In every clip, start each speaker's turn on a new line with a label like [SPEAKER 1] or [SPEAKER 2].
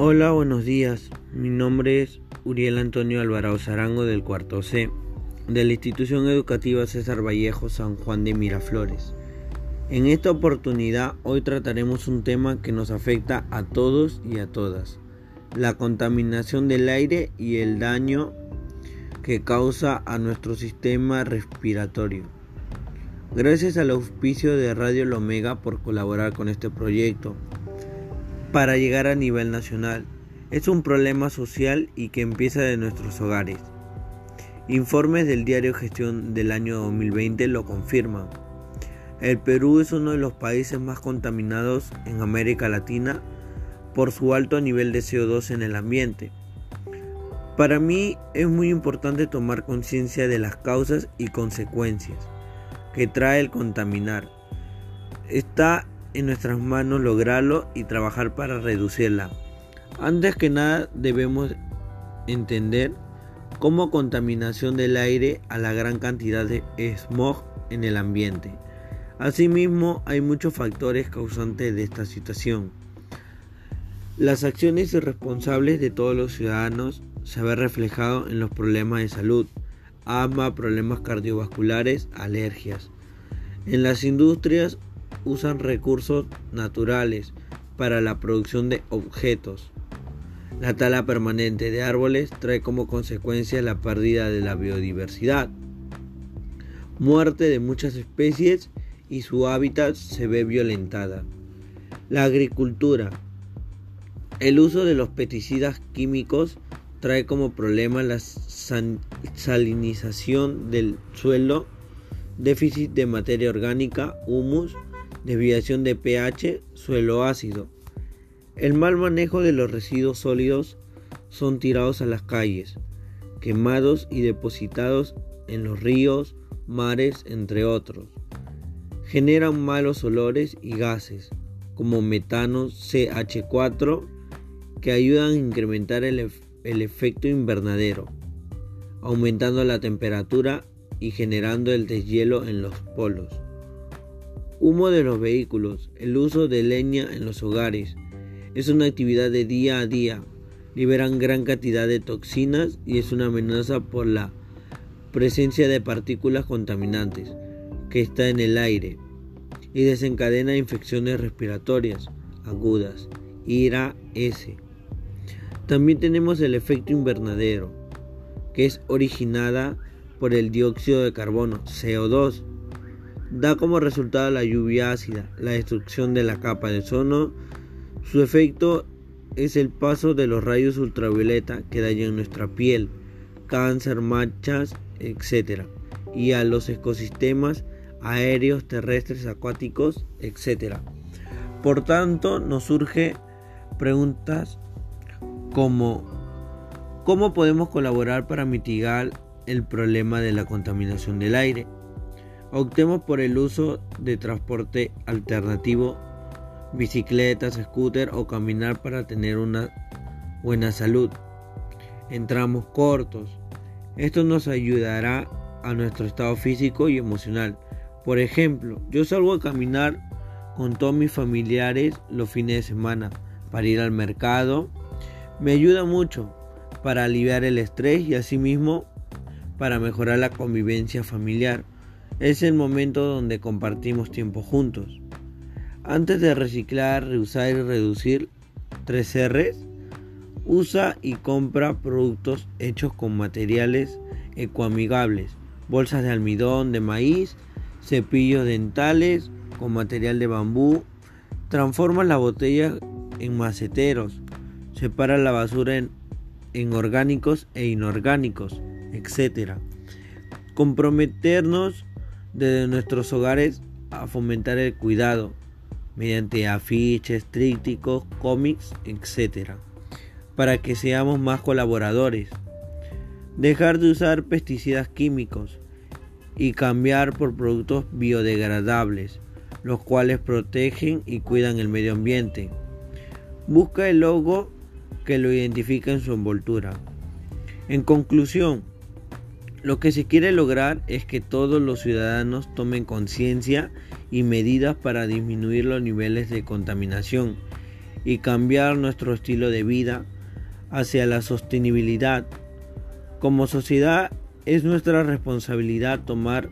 [SPEAKER 1] Hola, buenos días. Mi nombre es Uriel Antonio Alvarado Zarango del cuarto C de la institución educativa César Vallejo San Juan de Miraflores. En esta oportunidad hoy trataremos un tema que nos afecta a todos y a todas, la contaminación del aire y el daño que causa a nuestro sistema respiratorio. Gracias al auspicio de Radio Lomega por colaborar con este proyecto para llegar a nivel nacional. Es un problema social y que empieza de nuestros hogares. Informes del diario Gestión del año 2020 lo confirman. El Perú es uno de los países más contaminados en América Latina por su alto nivel de CO2 en el ambiente. Para mí es muy importante tomar conciencia de las causas y consecuencias que trae el contaminar. Está en nuestras manos lograrlo y trabajar para reducirla. Antes que nada debemos entender cómo contaminación del aire a la gran cantidad de smog en el ambiente. Asimismo, hay muchos factores causantes de esta situación. Las acciones irresponsables de todos los ciudadanos se ve reflejado en los problemas de salud, asma, problemas cardiovasculares, alergias. En las industrias usan recursos naturales para la producción de objetos. La tala permanente de árboles trae como consecuencia la pérdida de la biodiversidad, muerte de muchas especies y su hábitat se ve violentada. La agricultura. El uso de los pesticidas químicos trae como problema la salinización del suelo, déficit de materia orgánica, humus, desviación de pH, suelo ácido. El mal manejo de los residuos sólidos son tirados a las calles, quemados y depositados en los ríos, mares, entre otros. Generan malos olores y gases, como metano CH4, que ayudan a incrementar el, el efecto invernadero, aumentando la temperatura y generando el deshielo en los polos. Humo de los vehículos, el uso de leña en los hogares, es una actividad de día a día. Liberan gran cantidad de toxinas y es una amenaza por la presencia de partículas contaminantes que está en el aire y desencadena infecciones respiratorias agudas, IRA S. También tenemos el efecto invernadero, que es originada por el dióxido de carbono, CO2. Da como resultado la lluvia ácida, la destrucción de la capa de ozono, su efecto es el paso de los rayos ultravioleta que dañan nuestra piel, cáncer, manchas, etc. y a los ecosistemas aéreos, terrestres, acuáticos, etc. Por tanto, nos surge preguntas como ¿cómo podemos colaborar para mitigar el problema de la contaminación del aire? Optemos por el uso de transporte alternativo bicicletas, scooter o caminar para tener una buena salud. Entramos cortos. Esto nos ayudará a nuestro estado físico y emocional. Por ejemplo, yo salgo a caminar con todos mis familiares los fines de semana para ir al mercado. Me ayuda mucho para aliviar el estrés y asimismo para mejorar la convivencia familiar. Es el momento donde compartimos tiempo juntos. Antes de reciclar, reusar y reducir 3 R's, usa y compra productos hechos con materiales ecoamigables, bolsas de almidón, de maíz, cepillos dentales con material de bambú, transforma las botellas en maceteros, separa la basura en, en orgánicos e inorgánicos, etc. Comprometernos desde nuestros hogares a fomentar el cuidado, mediante afiches, trípticos, cómics, etc. Para que seamos más colaboradores. Dejar de usar pesticidas químicos y cambiar por productos biodegradables, los cuales protegen y cuidan el medio ambiente. Busca el logo que lo identifica en su envoltura. En conclusión, lo que se quiere lograr es que todos los ciudadanos tomen conciencia y medidas para disminuir los niveles de contaminación y cambiar nuestro estilo de vida hacia la sostenibilidad. Como sociedad es nuestra responsabilidad tomar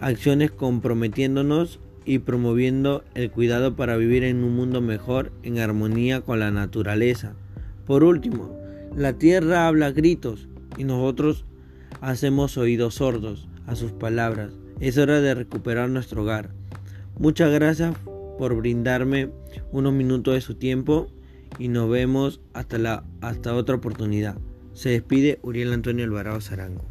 [SPEAKER 1] acciones comprometiéndonos y promoviendo el cuidado para vivir en un mundo mejor en armonía con la naturaleza. Por último, la tierra habla gritos y nosotros hacemos oídos sordos a sus palabras. Es hora de recuperar nuestro hogar. Muchas gracias por brindarme unos minutos de su tiempo y nos vemos hasta, la, hasta otra oportunidad. Se despide Uriel Antonio Alvarado Zarango.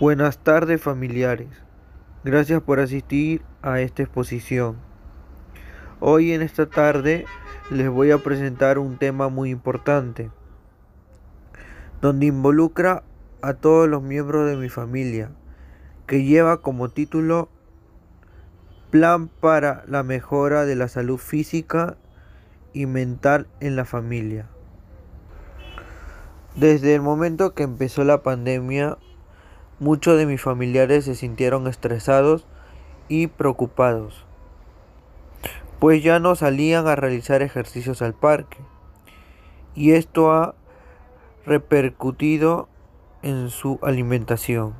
[SPEAKER 1] Buenas tardes familiares. Gracias por asistir a esta exposición. Hoy en esta tarde les voy a presentar un tema muy importante, donde involucra a todos los miembros de mi familia, que lleva como título Plan para la mejora de la salud física y mental en la familia. Desde el momento que empezó la pandemia, Muchos de mis familiares se sintieron estresados y preocupados, pues ya no salían a realizar ejercicios al parque. Y esto ha repercutido en su alimentación.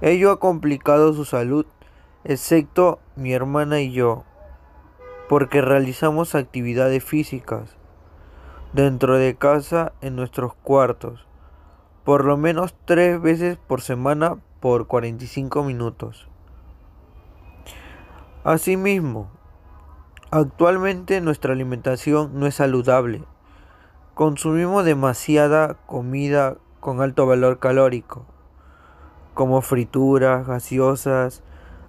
[SPEAKER 1] Ello ha complicado su salud, excepto mi hermana y yo, porque realizamos actividades físicas dentro de casa en nuestros cuartos por lo menos tres veces por semana por 45 minutos. Asimismo, actualmente nuestra alimentación no es saludable. Consumimos demasiada comida con alto valor calórico, como frituras, gaseosas,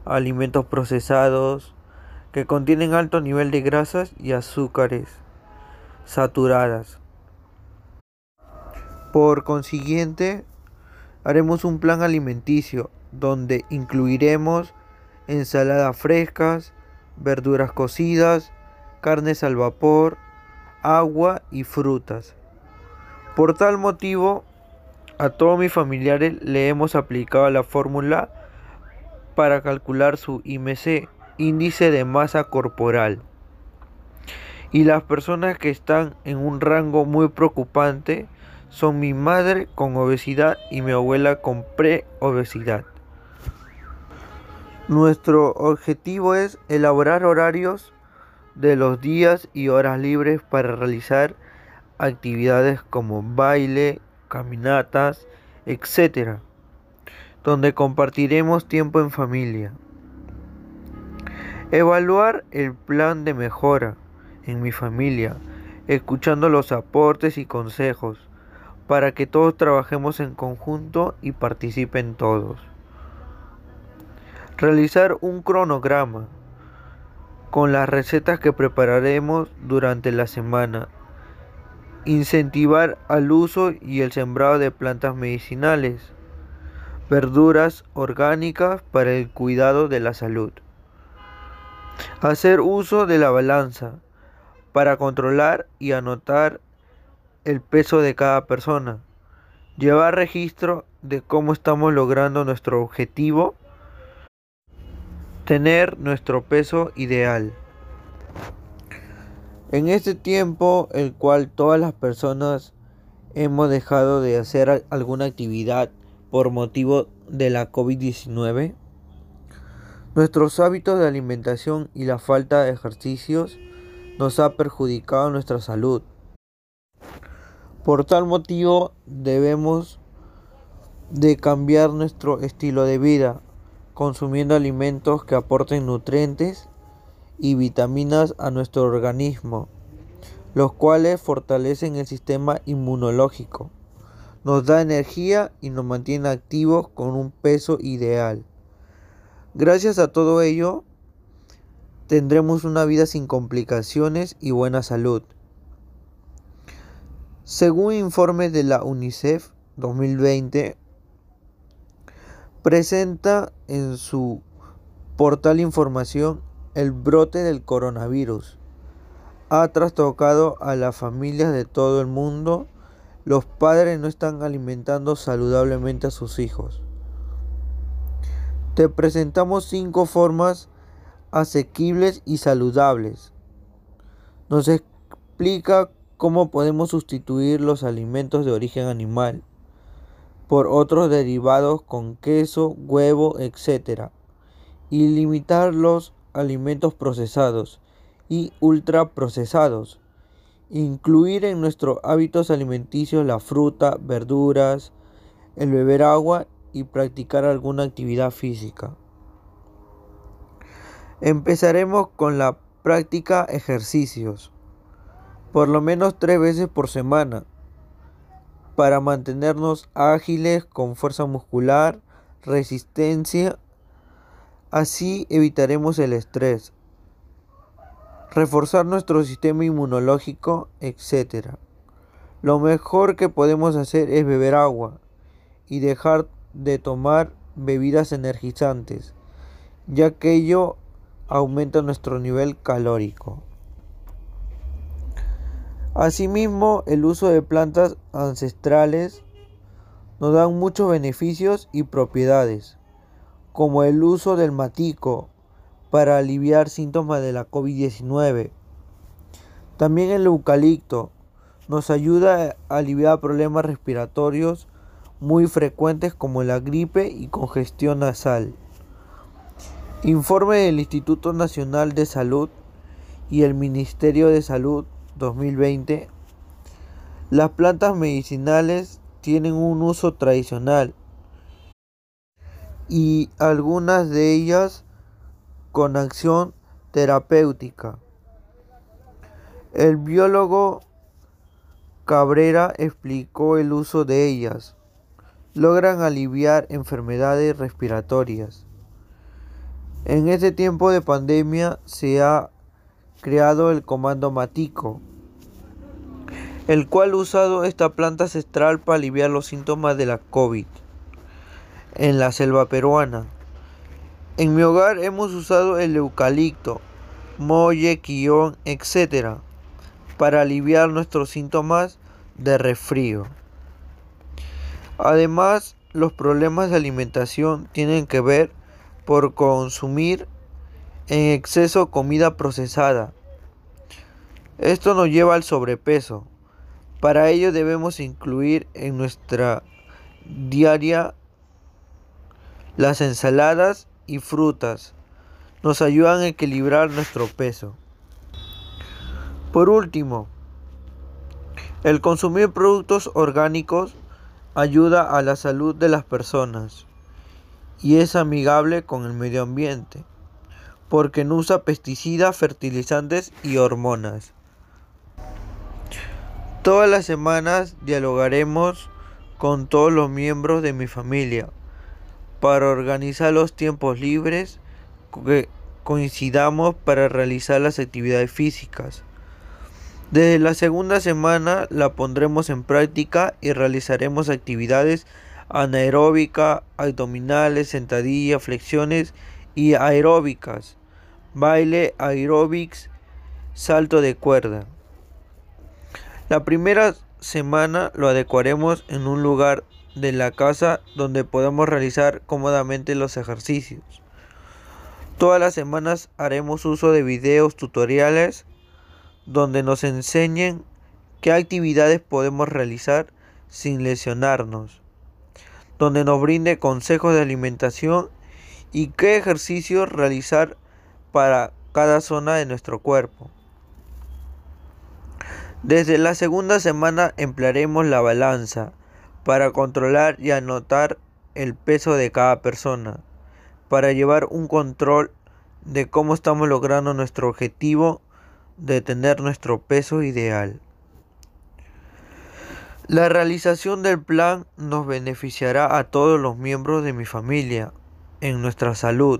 [SPEAKER 1] alimentos procesados, que contienen alto nivel de grasas y azúcares saturadas. Por consiguiente, haremos un plan alimenticio donde incluiremos ensaladas frescas, verduras cocidas, carnes al vapor, agua y frutas. Por tal motivo, a todos mis familiares le hemos aplicado la fórmula para calcular su IMC, índice de masa corporal. Y las personas que están en un rango muy preocupante son mi madre con obesidad y mi abuela con preobesidad. Nuestro objetivo es elaborar horarios de los días y horas libres para realizar actividades como baile, caminatas, etc., donde compartiremos tiempo en familia. Evaluar el plan de mejora en mi familia, escuchando los aportes y consejos para que todos trabajemos en conjunto y participen todos. Realizar un cronograma con las recetas que prepararemos durante la semana. Incentivar al uso y el sembrado de plantas medicinales. Verduras orgánicas para el cuidado de la salud. Hacer uso de la balanza para controlar y anotar el peso de cada persona, llevar registro de cómo estamos logrando nuestro objetivo, tener nuestro peso ideal. En este tiempo, el cual todas las personas hemos dejado de hacer alguna actividad por motivo de la COVID-19, nuestros hábitos de alimentación y la falta de ejercicios nos ha perjudicado nuestra salud. Por tal motivo debemos de cambiar nuestro estilo de vida, consumiendo alimentos que aporten nutrientes y vitaminas a nuestro organismo, los cuales fortalecen el sistema inmunológico, nos da energía y nos mantiene activos con un peso ideal. Gracias a todo ello, tendremos una vida sin complicaciones y buena salud. Según informes de la UNICEF 2020, presenta en su portal información el brote del coronavirus. Ha trastocado a las familias de todo el mundo. Los padres no están alimentando saludablemente a sus hijos. Te presentamos cinco formas asequibles y saludables. Nos explica cómo podemos sustituir los alimentos de origen animal por otros derivados con queso, huevo, etc. y limitar los alimentos procesados y ultraprocesados. Incluir en nuestros hábitos alimenticios la fruta, verduras, el beber agua y practicar alguna actividad física. Empezaremos con la práctica ejercicios por lo menos tres veces por semana para mantenernos ágiles con fuerza muscular, resistencia. Así evitaremos el estrés, reforzar nuestro sistema inmunológico, etc. Lo mejor que podemos hacer es beber agua y dejar de tomar bebidas energizantes, ya que ello aumenta nuestro nivel calórico. Asimismo, el uso de plantas ancestrales nos da muchos beneficios y propiedades, como el uso del matico para aliviar síntomas de la COVID-19. También el eucalipto nos ayuda a aliviar problemas respiratorios muy frecuentes como la gripe y congestión nasal. Informe del Instituto Nacional de Salud y el Ministerio de Salud 2020, las plantas medicinales tienen un uso tradicional y algunas de ellas con acción terapéutica. El biólogo Cabrera explicó el uso de ellas. Logran aliviar enfermedades respiratorias. En este tiempo de pandemia se ha creado el comando Matico, el cual usado esta planta ancestral para aliviar los síntomas de la COVID en la selva peruana. En mi hogar hemos usado el eucalipto, molle, quión, etc. para aliviar nuestros síntomas de resfrío. Además, los problemas de alimentación tienen que ver por consumir en exceso comida procesada. Esto nos lleva al sobrepeso. Para ello debemos incluir en nuestra diaria las ensaladas y frutas. Nos ayudan a equilibrar nuestro peso. Por último, el consumir productos orgánicos ayuda a la salud de las personas y es amigable con el medio ambiente porque no usa pesticidas, fertilizantes y hormonas. Todas las semanas dialogaremos con todos los miembros de mi familia para organizar los tiempos libres que coincidamos para realizar las actividades físicas. Desde la segunda semana la pondremos en práctica y realizaremos actividades anaeróbicas, abdominales, sentadillas, flexiones y aeróbicas, baile, aeróbics, salto de cuerda. La primera semana lo adecuaremos en un lugar de la casa donde podamos realizar cómodamente los ejercicios. Todas las semanas haremos uso de videos tutoriales donde nos enseñen qué actividades podemos realizar sin lesionarnos, donde nos brinde consejos de alimentación y qué ejercicios realizar para cada zona de nuestro cuerpo. Desde la segunda semana emplearemos la balanza para controlar y anotar el peso de cada persona, para llevar un control de cómo estamos logrando nuestro objetivo de tener nuestro peso ideal. La realización del plan nos beneficiará a todos los miembros de mi familia en nuestra salud,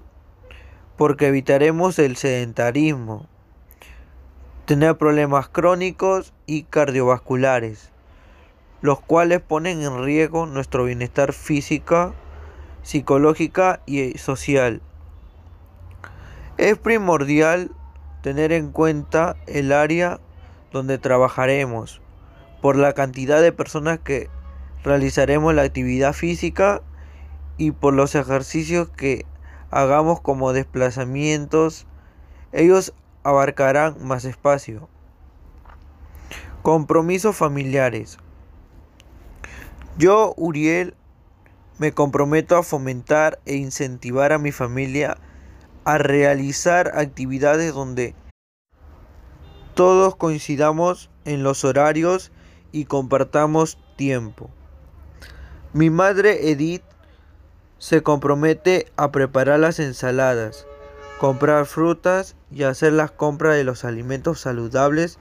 [SPEAKER 1] porque evitaremos el sedentarismo, tener problemas crónicos y cardiovasculares, los cuales ponen en riesgo nuestro bienestar física, psicológica y social. Es primordial tener en cuenta el área donde trabajaremos, por la cantidad de personas que realizaremos la actividad física y por los ejercicios que hagamos como desplazamientos. Ellos abarcarán más espacio. Compromisos familiares. Yo, Uriel, me comprometo a fomentar e incentivar a mi familia a realizar actividades donde todos coincidamos en los horarios y compartamos tiempo. Mi madre Edith se compromete a preparar las ensaladas, comprar frutas y hacer las compras de los alimentos saludables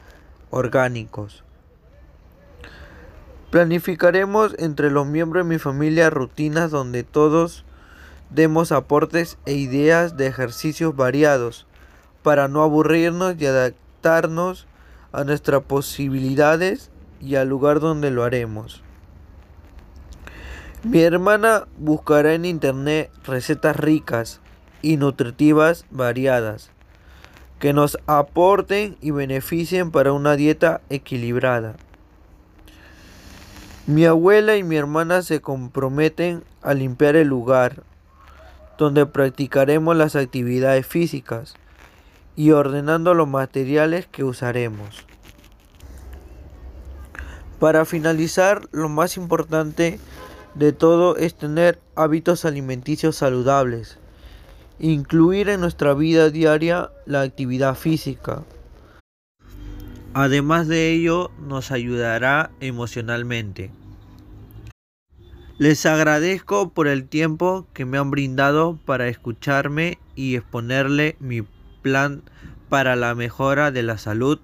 [SPEAKER 1] orgánicos. Planificaremos entre los miembros de mi familia rutinas donde todos demos aportes e ideas de ejercicios variados para no aburrirnos y adaptarnos a nuestras posibilidades y al lugar donde lo haremos. Mi hermana buscará en internet recetas ricas y nutritivas variadas que nos aporten y beneficien para una dieta equilibrada. Mi abuela y mi hermana se comprometen a limpiar el lugar donde practicaremos las actividades físicas y ordenando los materiales que usaremos. Para finalizar, lo más importante de todo es tener hábitos alimenticios saludables incluir en nuestra vida diaria la actividad física. Además de ello, nos ayudará emocionalmente. Les agradezco por el tiempo que me han brindado para escucharme y exponerle mi plan para la mejora de la salud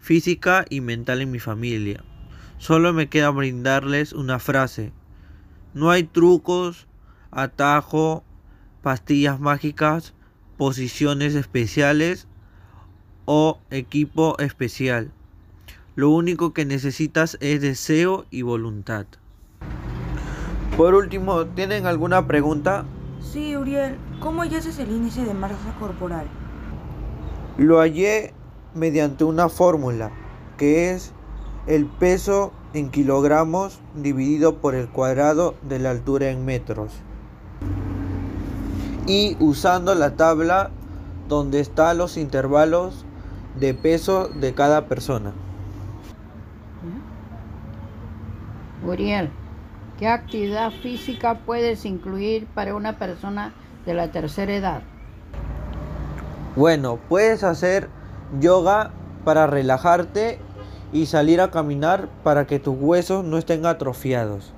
[SPEAKER 1] física y mental en mi familia. Solo me queda brindarles una frase. No hay trucos, atajo pastillas mágicas, posiciones especiales o equipo especial. Lo único que necesitas es deseo y voluntad. Por último, ¿tienen alguna pregunta?
[SPEAKER 2] Sí, Uriel, ¿cómo haces el índice de masa corporal?
[SPEAKER 1] Lo hallé mediante una fórmula, que es el peso en kilogramos dividido por el cuadrado de la altura en metros y usando la tabla donde están los intervalos de peso de cada persona.
[SPEAKER 3] Uriel, ¿qué actividad física puedes incluir para una persona de la tercera edad?
[SPEAKER 1] Bueno, puedes hacer yoga para relajarte y salir a caminar para que tus huesos no estén atrofiados.